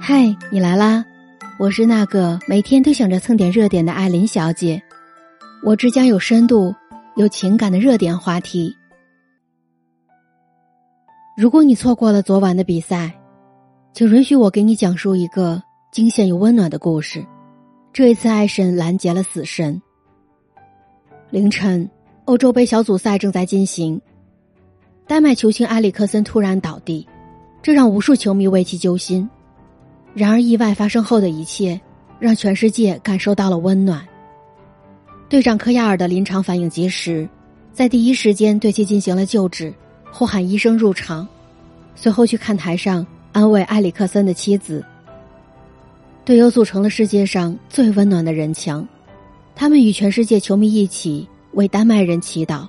嗨，你来啦！我是那个每天都想着蹭点热点的艾琳小姐。我只讲有深度、有情感的热点话题。如果你错过了昨晚的比赛，请允许我给你讲述一个惊险又温暖的故事。这一次，爱神拦截了死神。凌晨，欧洲杯小组赛正在进行，丹麦球星埃里克森突然倒地，这让无数球迷为其揪心。然而，意外发生后的一切，让全世界感受到了温暖。队长科亚尔的临场反应及时，在第一时间对其进行了救治，呼喊医生入场，随后去看台上安慰埃里克森的妻子。队友组成了世界上最温暖的人墙，他们与全世界球迷一起为丹麦人祈祷。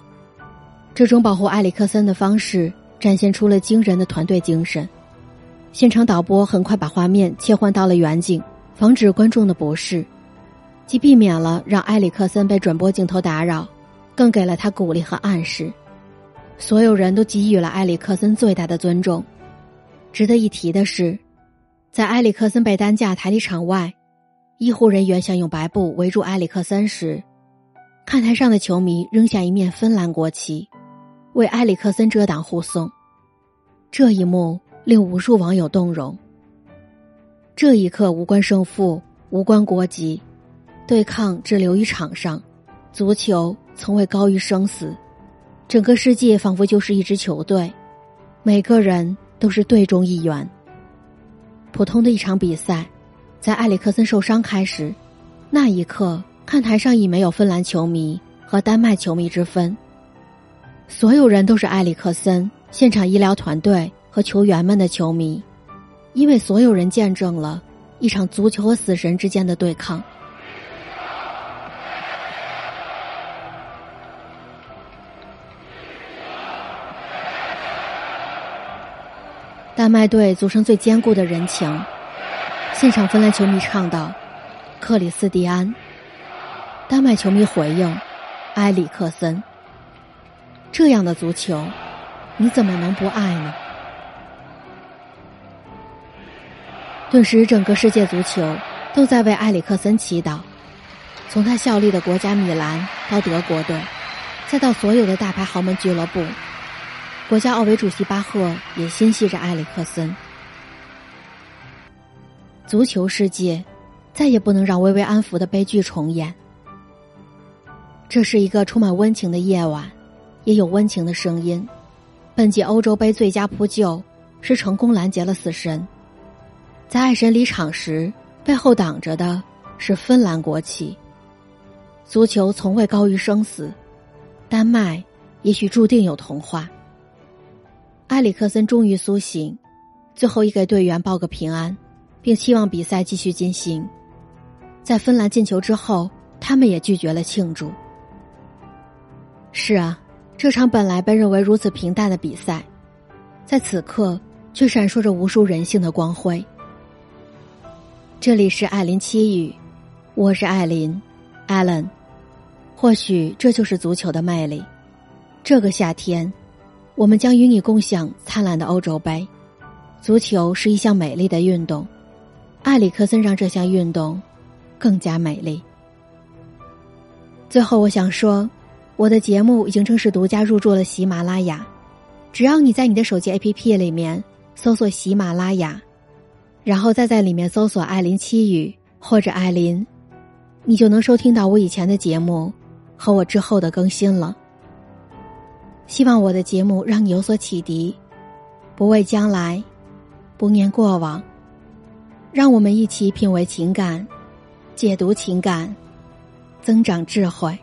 这种保护埃里克森的方式，展现出了惊人的团队精神。现场导播很快把画面切换到了远景，防止观众的不适，既避免了让埃里克森被转播镜头打扰，更给了他鼓励和暗示。所有人都给予了埃里克森最大的尊重。值得一提的是，在埃里克森被担架抬离场外，医护人员想用白布围住埃里克森时，看台上的球迷扔下一面芬兰国旗，为埃里克森遮挡护送。这一幕。令无数网友动容。这一刻无关胜负，无关国籍，对抗只留于场上。足球从未高于生死，整个世界仿佛就是一支球队，每个人都是队中一员。普通的一场比赛，在埃里克森受伤开始，那一刻看台上已没有芬兰球迷和丹麦球迷之分，所有人都是埃里克森现场医疗团队。和球员们的球迷，因为所有人见证了一场足球和死神之间的对抗。丹麦队组成最坚固的人墙，现场芬兰球迷唱道：“克里斯蒂安。”丹麦球迷回应：“埃里克森。”这样的足球，你怎么能不爱呢？顿时，整个世界足球都在为埃里克森祈祷。从他效力的国家米兰到德国队，再到所有的大牌豪门俱乐部，国家奥委主席巴赫也心系着埃里克森。足球世界再也不能让薇薇安抚的悲剧重演。这是一个充满温情的夜晚，也有温情的声音。本届欧洲杯最佳扑救是成功拦截了死神。在爱神离场时，背后挡着的是芬兰国旗。足球从未高于生死，丹麦也许注定有童话。埃里克森终于苏醒，最后一给队员报个平安，并期望比赛继续进行。在芬兰进球之后，他们也拒绝了庆祝。是啊，这场本来被认为如此平淡的比赛，在此刻却闪烁着无数人性的光辉。这里是艾琳七语，我是艾琳，Allen。或许这就是足球的魅力。这个夏天，我们将与你共享灿烂的欧洲杯。足球是一项美丽的运动，埃里克森让这项运动更加美丽。最后，我想说，我的节目已经正式独家入驻了喜马拉雅。只要你在你的手机 APP 里面搜索喜马拉雅。然后再在里面搜索“艾琳七语”或者“艾琳”，你就能收听到我以前的节目和我之后的更新了。希望我的节目让你有所启迪，不畏将来，不念过往，让我们一起品味情感，解读情感，增长智慧。